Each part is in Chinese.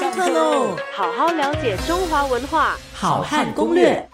上课喽！好好了解中华文化，好汉攻略。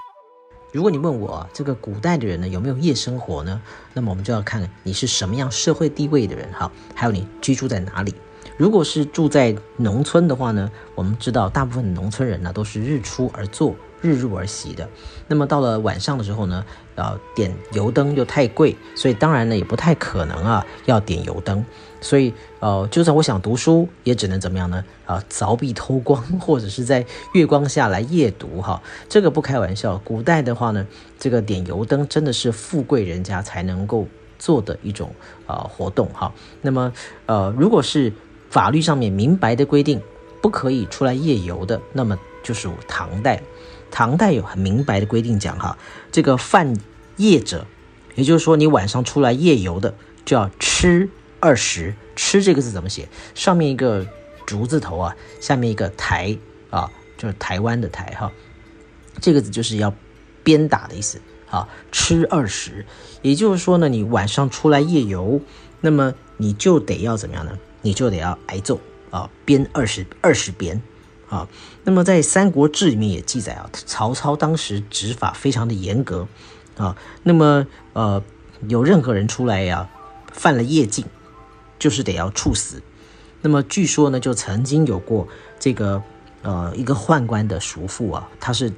如果你问我这个古代的人呢有没有夜生活呢？那么我们就要看你是什么样社会地位的人哈，还有你居住在哪里。如果是住在农村的话呢，我们知道大部分农村人呢都是日出而作。日入而息的，那么到了晚上的时候呢，呃，点油灯又太贵，所以当然呢也不太可能啊要点油灯，所以呃，就算我想读书，也只能怎么样呢？啊，凿壁偷光，或者是在月光下来夜读哈。这个不开玩笑，古代的话呢，这个点油灯真的是富贵人家才能够做的一种啊活动哈。那么呃，如果是法律上面明白的规定，不可以出来夜游的，那么就是唐代。唐代有很明白的规定，讲哈，这个犯夜者，也就是说你晚上出来夜游的，就要吃二十。吃这个字怎么写？上面一个竹字头啊，下面一个台啊，就是台湾的台哈。这个字就是要鞭打的意思啊。吃二十，也就是说呢，你晚上出来夜游，那么你就得要怎么样呢？你就得要挨揍啊，鞭二十二十鞭。啊，那么在《三国志》里面也记载啊，曹操当时执法非常的严格啊。那么呃，有任何人出来呀，犯了夜禁，就是得要处死。那么据说呢，就曾经有过这个呃一个宦官的叔父啊，他是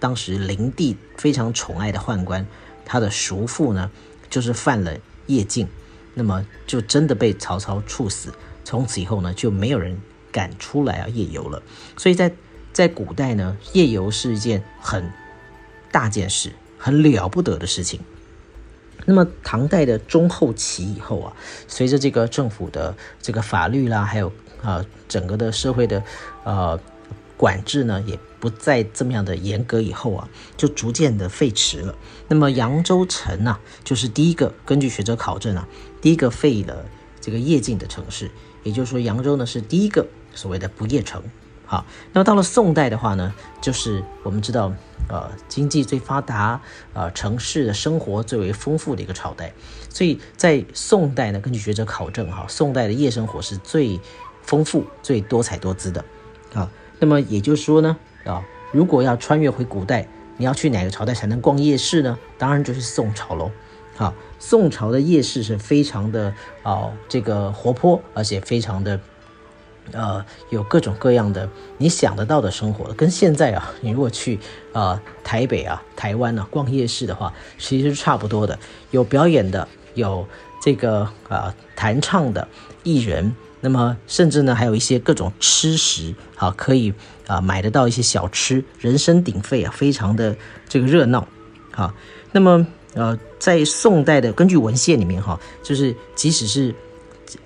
当时灵帝非常宠爱的宦官，他的叔父呢就是犯了夜禁，那么就真的被曹操处死。从此以后呢，就没有人。敢出来啊，夜游了。所以在在古代呢，夜游是一件很大件事、很了不得的事情。那么唐代的中后期以后啊，随着这个政府的这个法律啦，还有啊整个的社会的呃管制呢，也不再这么样的严格以后啊，就逐渐的废弛了。那么扬州城呢，就是第一个根据学者考证啊，第一个废了这个夜禁的城市。也就是说，扬州呢是第一个。所谓的不夜城，好，那么到了宋代的话呢，就是我们知道，呃，经济最发达，呃，城市的生活最为丰富的一个朝代，所以在宋代呢，根据学者考证，哈，宋代的夜生活是最丰富、最多彩多姿的，啊，那么也就是说呢，啊，如果要穿越回古代，你要去哪个朝代才能逛夜市呢？当然就是宋朝喽，好，宋朝的夜市是非常的啊，这个活泼，而且非常的。呃，有各种各样的你想得到的生活，跟现在啊，你如果去啊台北啊、台湾呢逛夜市的话，其实是差不多的。有表演的，有这个啊弹唱的艺人，那么甚至呢还有一些各种吃食啊，可以啊买得到一些小吃，人声鼎沸啊，非常的这个热闹啊。那么呃，在宋代的根据文献里面哈，就是即使是。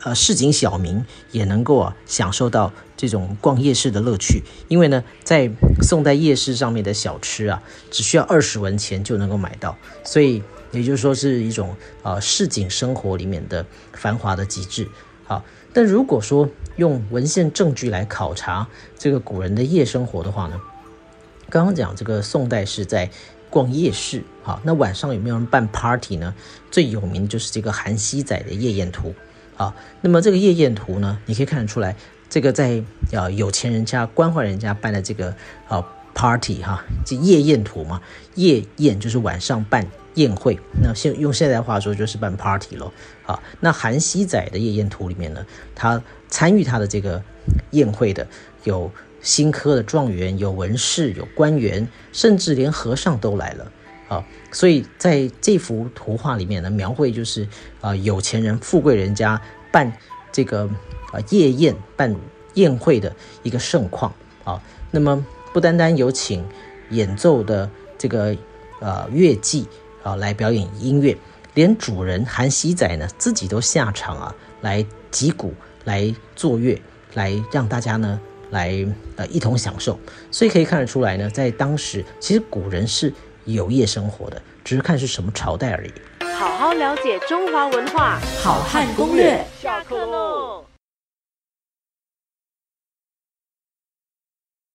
呃，市井小民也能够啊享受到这种逛夜市的乐趣，因为呢，在宋代夜市上面的小吃啊，只需要二十文钱就能够买到，所以也就是说是一种呃市井生活里面的繁华的极致。好，但如果说用文献证据来考察这个古人的夜生活的话呢，刚刚讲这个宋代是在逛夜市，好，那晚上有没有人办 party 呢？最有名的就是这个韩熙载的《夜宴图》。啊，那么这个夜宴图呢，你可以看得出来，这个在啊有钱人家、官宦人家办的这个啊 party 哈，这夜宴图嘛，夜宴就是晚上办宴会，那现用现代话说就是办 party 咯。啊，那韩熙载的夜宴图里面呢，他参与他的这个宴会的有新科的状元，有文士，有官员，甚至连和尚都来了。啊，所以在这幅图画里面呢，描绘就是啊有钱人、富贵人家办这个啊夜宴、办宴会的一个盛况啊。那么不单单有请演奏的这个呃乐伎啊来表演音乐，连主人韩熙载呢自己都下场啊来击鼓、来作乐，来让大家呢来呃一同享受。所以可以看得出来呢，在当时其实古人是。有夜生活的，只是看是什么朝代而已。好好了解中华文化，好汉攻略。下课喽。